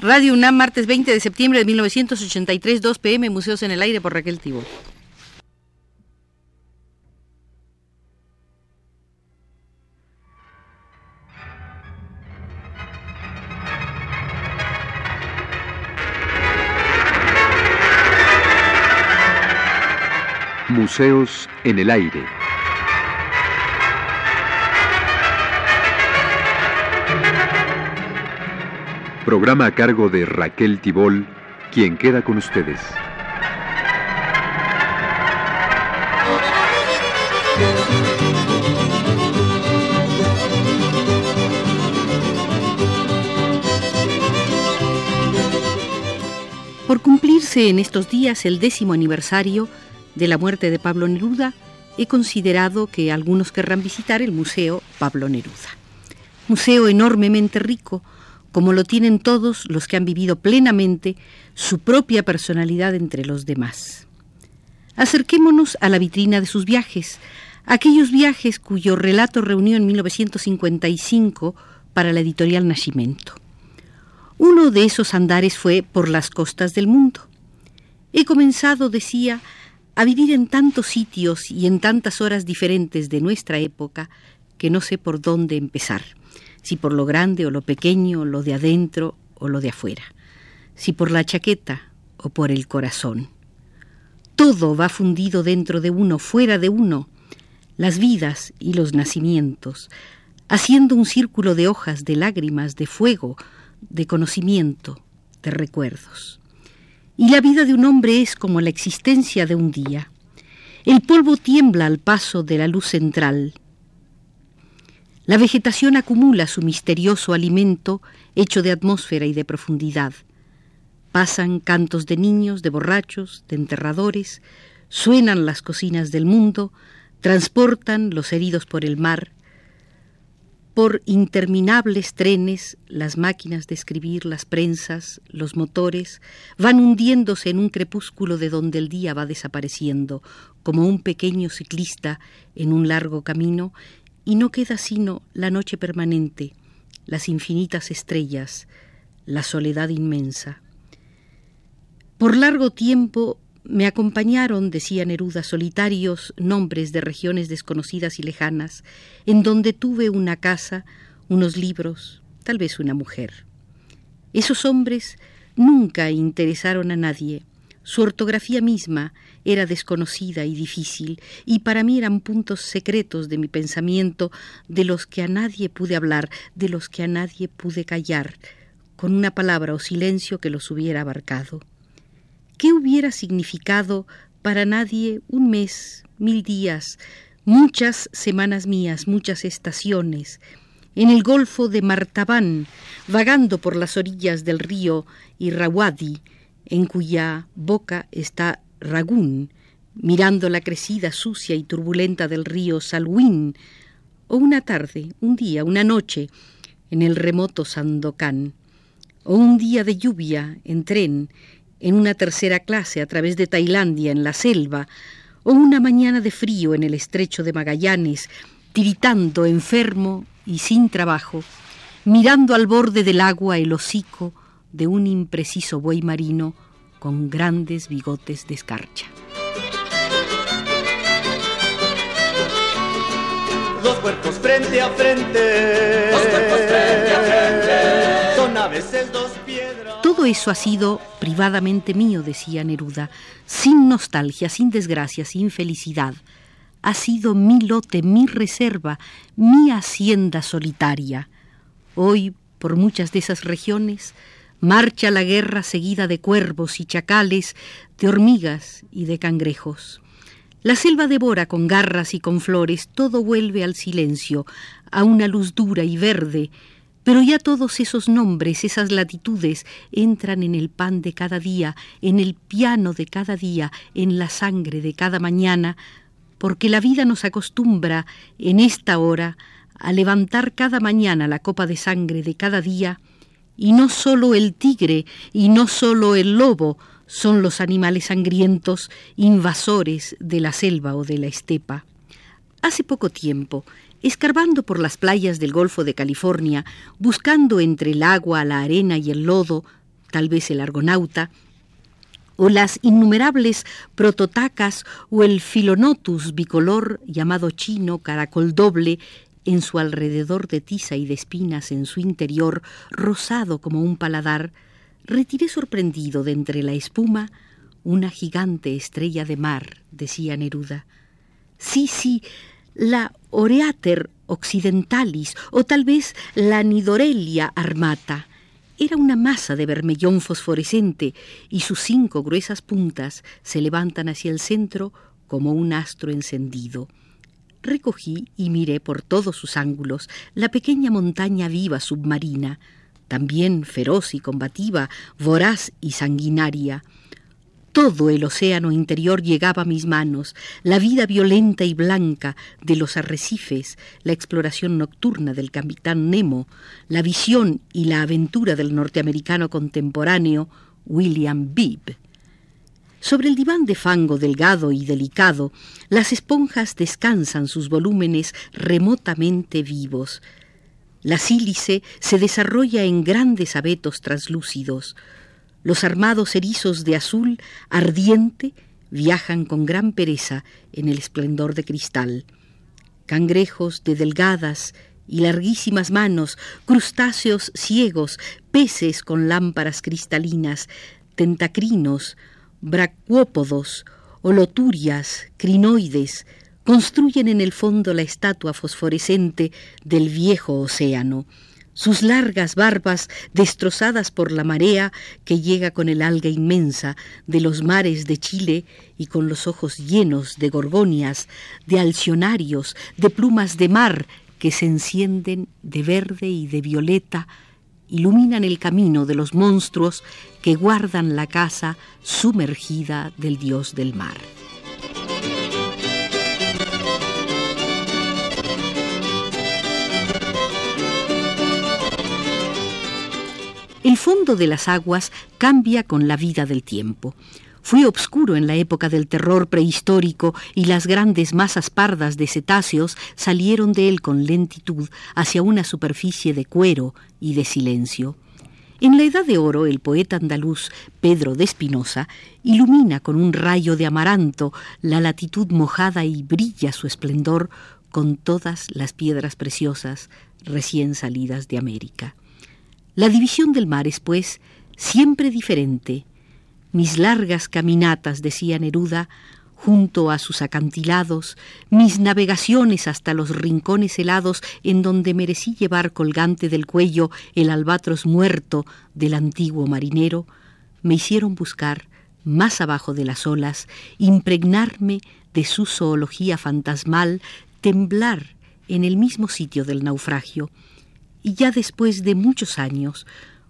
Radio UNAM, martes 20 de septiembre de 1983, 2 pm, Museos en el Aire por Raquel Tibol. Museos en el Aire. Programa a cargo de Raquel Tibol, quien queda con ustedes. Por cumplirse en estos días el décimo aniversario de la muerte de Pablo Neruda, he considerado que algunos querrán visitar el Museo Pablo Neruda. Museo enormemente rico, como lo tienen todos los que han vivido plenamente su propia personalidad entre los demás. Acerquémonos a la vitrina de sus viajes, aquellos viajes cuyo relato reunió en 1955 para la editorial Nascimento. Uno de esos andares fue por las costas del mundo. He comenzado, decía, a vivir en tantos sitios y en tantas horas diferentes de nuestra época que no sé por dónde empezar si por lo grande o lo pequeño, lo de adentro o lo de afuera, si por la chaqueta o por el corazón. Todo va fundido dentro de uno, fuera de uno, las vidas y los nacimientos, haciendo un círculo de hojas, de lágrimas, de fuego, de conocimiento, de recuerdos. Y la vida de un hombre es como la existencia de un día. El polvo tiembla al paso de la luz central, la vegetación acumula su misterioso alimento hecho de atmósfera y de profundidad. Pasan cantos de niños, de borrachos, de enterradores, suenan las cocinas del mundo, transportan los heridos por el mar, por interminables trenes, las máquinas de escribir, las prensas, los motores, van hundiéndose en un crepúsculo de donde el día va desapareciendo, como un pequeño ciclista en un largo camino, y no queda sino la noche permanente, las infinitas estrellas, la soledad inmensa. Por largo tiempo me acompañaron, decía Neruda, solitarios nombres de regiones desconocidas y lejanas, en donde tuve una casa, unos libros, tal vez una mujer. Esos hombres nunca interesaron a nadie, su ortografía misma era desconocida y difícil, y para mí eran puntos secretos de mi pensamiento, de los que a nadie pude hablar, de los que a nadie pude callar, con una palabra o silencio que los hubiera abarcado. ¿Qué hubiera significado para nadie un mes, mil días, muchas semanas mías, muchas estaciones, en el golfo de Martabán, vagando por las orillas del río Irrawaddy, en cuya boca está Ragún, mirando la crecida sucia y turbulenta del río Salwín, o una tarde, un día, una noche, en el remoto Sandokan, o un día de lluvia en tren, en una tercera clase a través de Tailandia, en la selva, o una mañana de frío en el estrecho de Magallanes, tiritando enfermo y sin trabajo, mirando al borde del agua el hocico de un impreciso buey marino con grandes bigotes de escarcha. Dos cuerpos frente a frente. Dos cuerpos frente a frente. Son a veces dos piedras. Todo eso ha sido privadamente mío, decía Neruda, sin nostalgia, sin desgracia, sin felicidad. Ha sido mi lote, mi reserva, mi hacienda solitaria. Hoy, por muchas de esas regiones, marcha la guerra seguida de cuervos y chacales, de hormigas y de cangrejos. La selva devora con garras y con flores, todo vuelve al silencio, a una luz dura y verde, pero ya todos esos nombres, esas latitudes, entran en el pan de cada día, en el piano de cada día, en la sangre de cada mañana, porque la vida nos acostumbra en esta hora a levantar cada mañana la copa de sangre de cada día, y no solo el tigre y no solo el lobo son los animales sangrientos invasores de la selva o de la estepa. Hace poco tiempo, escarbando por las playas del Golfo de California, buscando entre el agua, la arena y el lodo tal vez el argonauta, o las innumerables prototacas o el filonotus bicolor llamado chino caracol doble en su alrededor de tiza y de espinas en su interior rosado como un paladar, retiré sorprendido de entre la espuma una gigante estrella de mar, decía Neruda. Sí, sí, la Oreater occidentalis o tal vez la Nidorelia armata. Era una masa de vermellón fosforescente y sus cinco gruesas puntas se levantan hacia el centro como un astro encendido. Recogí y miré por todos sus ángulos la pequeña montaña viva submarina, también feroz y combativa, voraz y sanguinaria. Todo el océano interior llegaba a mis manos, la vida violenta y blanca de los arrecifes, la exploración nocturna del capitán Nemo, la visión y la aventura del norteamericano contemporáneo William Bibb. Sobre el diván de fango delgado y delicado, las esponjas descansan sus volúmenes remotamente vivos. La sílice se desarrolla en grandes abetos translúcidos. Los armados erizos de azul ardiente viajan con gran pereza en el esplendor de cristal. Cangrejos de delgadas y larguísimas manos, crustáceos ciegos, peces con lámparas cristalinas, tentacrinos, bracuópodos, holoturias, crinoides, construyen en el fondo la estatua fosforescente del viejo océano, sus largas barbas destrozadas por la marea que llega con el alga inmensa de los mares de Chile y con los ojos llenos de gorgonias, de alcionarios, de plumas de mar que se encienden de verde y de violeta iluminan el camino de los monstruos que guardan la casa sumergida del dios del mar. El fondo de las aguas cambia con la vida del tiempo. Fue obscuro en la época del terror prehistórico y las grandes masas pardas de cetáceos salieron de él con lentitud hacia una superficie de cuero y de silencio. En la Edad de Oro, el poeta andaluz Pedro de Espinosa ilumina con un rayo de amaranto la latitud mojada y brilla su esplendor con todas las piedras preciosas recién salidas de América. La división del mar es, pues, siempre diferente, mis largas caminatas, decía Neruda, junto a sus acantilados, mis navegaciones hasta los rincones helados en donde merecí llevar colgante del cuello el albatros muerto del antiguo marinero, me hicieron buscar, más abajo de las olas, impregnarme de su zoología fantasmal, temblar en el mismo sitio del naufragio, y ya después de muchos años,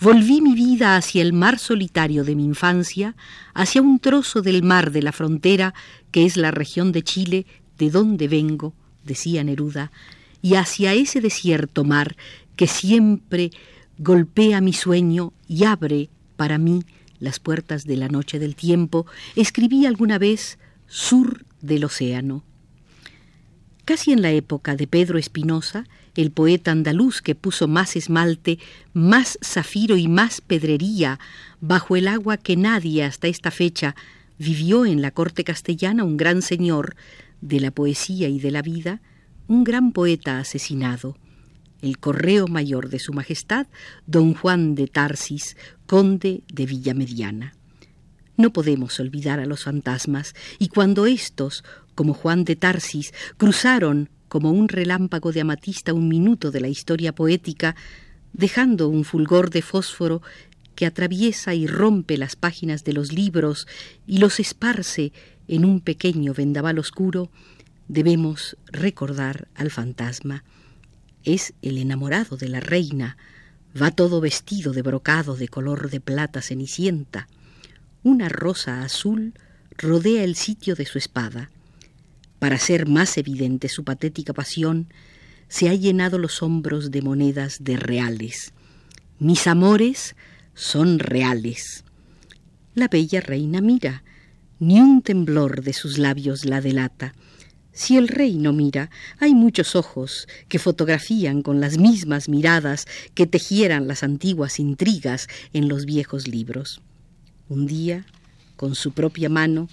Volví mi vida hacia el mar solitario de mi infancia, hacia un trozo del mar de la frontera, que es la región de Chile, de donde vengo, decía Neruda, y hacia ese desierto mar que siempre golpea mi sueño y abre para mí las puertas de la noche del tiempo, escribí alguna vez Sur del Océano. Casi en la época de Pedro Espinosa, el poeta andaluz que puso más esmalte, más zafiro y más pedrería bajo el agua que nadie hasta esta fecha vivió en la corte castellana un gran señor de la poesía y de la vida, un gran poeta asesinado, el correo mayor de su majestad, don Juan de Tarsis, conde de Villamediana. No podemos olvidar a los fantasmas, y cuando éstos, como Juan de Tarsis, cruzaron como un relámpago de amatista un minuto de la historia poética, dejando un fulgor de fósforo que atraviesa y rompe las páginas de los libros y los esparce en un pequeño vendaval oscuro, debemos recordar al fantasma. Es el enamorado de la reina, va todo vestido de brocado de color de plata cenicienta. Una rosa azul rodea el sitio de su espada. Para hacer más evidente su patética pasión, se ha llenado los hombros de monedas de reales. Mis amores son reales. La bella reina mira, ni un temblor de sus labios la delata. Si el rey no mira, hay muchos ojos que fotografían con las mismas miradas que tejieran las antiguas intrigas en los viejos libros. Un día, con su propia mano,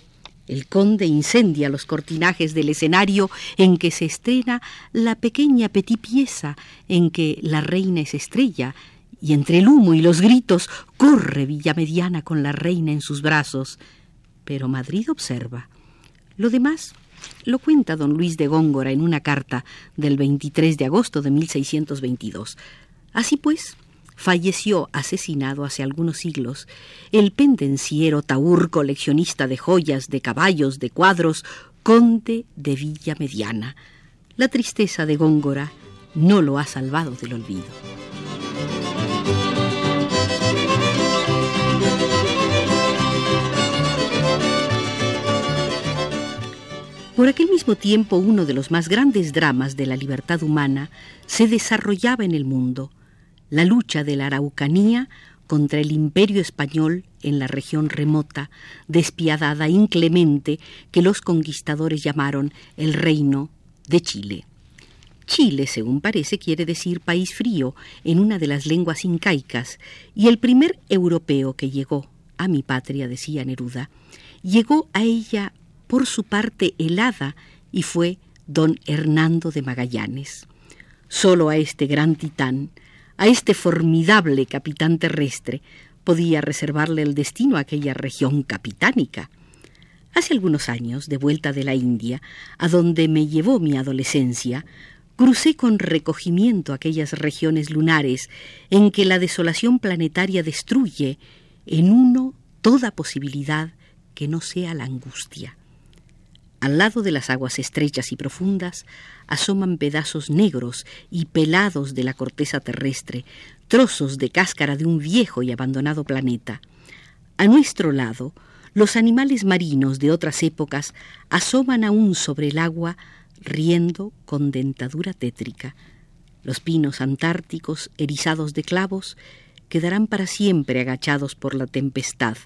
el conde incendia los cortinajes del escenario en que se estrena la pequeña petit pieza en que la reina es estrella, y entre el humo y los gritos corre Villamediana con la reina en sus brazos. Pero Madrid observa. Lo demás lo cuenta don Luis de Góngora en una carta del 23 de agosto de 1622. Así pues, falleció asesinado hace algunos siglos el pendenciero Taur, coleccionista de joyas, de caballos, de cuadros, conde de Villa Mediana. La tristeza de Góngora no lo ha salvado del olvido. Por aquel mismo tiempo uno de los más grandes dramas de la libertad humana se desarrollaba en el mundo, la lucha de la Araucanía contra el imperio español en la región remota, despiadada, inclemente, que los conquistadores llamaron el reino de Chile. Chile, según parece, quiere decir país frío en una de las lenguas incaicas, y el primer europeo que llegó a mi patria, decía Neruda, llegó a ella por su parte helada y fue don Hernando de Magallanes. Solo a este gran titán, a este formidable capitán terrestre, podía reservarle el destino a aquella región capitánica. Hace algunos años, de vuelta de la India, a donde me llevó mi adolescencia, crucé con recogimiento aquellas regiones lunares en que la desolación planetaria destruye en uno toda posibilidad que no sea la angustia. Al lado de las aguas estrechas y profundas asoman pedazos negros y pelados de la corteza terrestre, trozos de cáscara de un viejo y abandonado planeta. A nuestro lado, los animales marinos de otras épocas asoman aún sobre el agua, riendo con dentadura tétrica. Los pinos antárticos, erizados de clavos, quedarán para siempre agachados por la tempestad.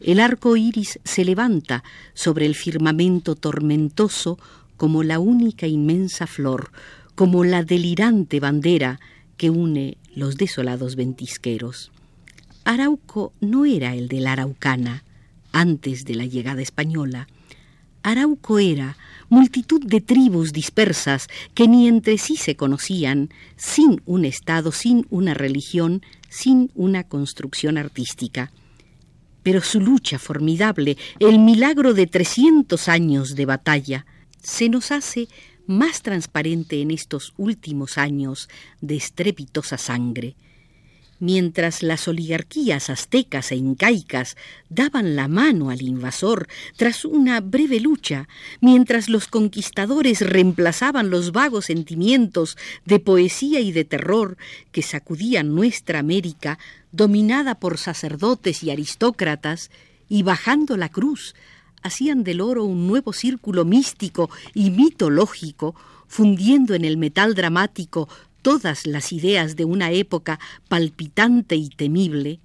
El arco iris se levanta sobre el firmamento tormentoso como la única inmensa flor, como la delirante bandera que une los desolados ventisqueros. Arauco no era el de la Araucana, antes de la llegada española. Arauco era multitud de tribus dispersas que ni entre sí se conocían, sin un Estado, sin una religión, sin una construcción artística pero su lucha formidable, el milagro de 300 años de batalla, se nos hace más transparente en estos últimos años de estrepitosa sangre, Mientras las oligarquías aztecas e incaicas daban la mano al invasor tras una breve lucha, mientras los conquistadores reemplazaban los vagos sentimientos de poesía y de terror que sacudían nuestra América, dominada por sacerdotes y aristócratas, y bajando la cruz, hacían del oro un nuevo círculo místico y mitológico, fundiendo en el metal dramático todas las ideas de una época palpitante y temible,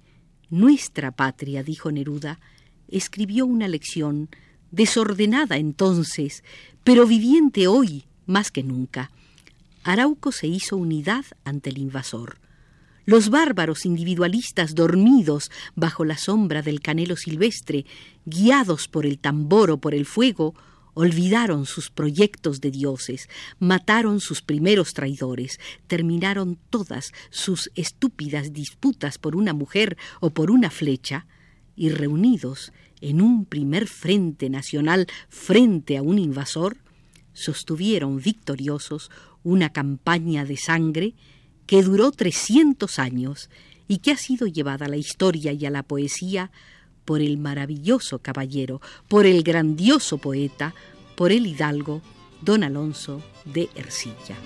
nuestra patria, dijo Neruda, escribió una lección desordenada entonces, pero viviente hoy más que nunca. Arauco se hizo unidad ante el invasor. Los bárbaros individualistas dormidos bajo la sombra del canelo silvestre, guiados por el tambor o por el fuego, Olvidaron sus proyectos de dioses, mataron sus primeros traidores, terminaron todas sus estúpidas disputas por una mujer o por una flecha, y reunidos en un primer frente nacional frente a un invasor, sostuvieron victoriosos una campaña de sangre que duró trescientos años y que ha sido llevada a la historia y a la poesía por el maravilloso caballero, por el grandioso poeta, por el hidalgo don Alonso de Ercilla.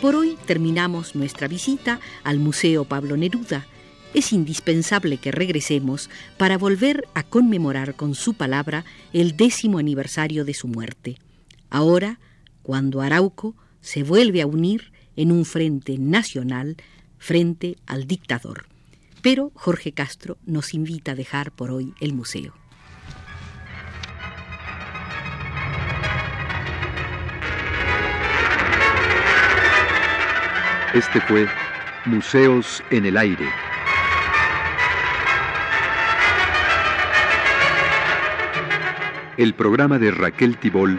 Por hoy terminamos nuestra visita al Museo Pablo Neruda. Es indispensable que regresemos para volver a conmemorar con su palabra el décimo aniversario de su muerte. Ahora, cuando Arauco se vuelve a unir en un frente nacional frente al dictador. Pero Jorge Castro nos invita a dejar por hoy el museo. Este fue Museos en el Aire. El programa de Raquel Tibol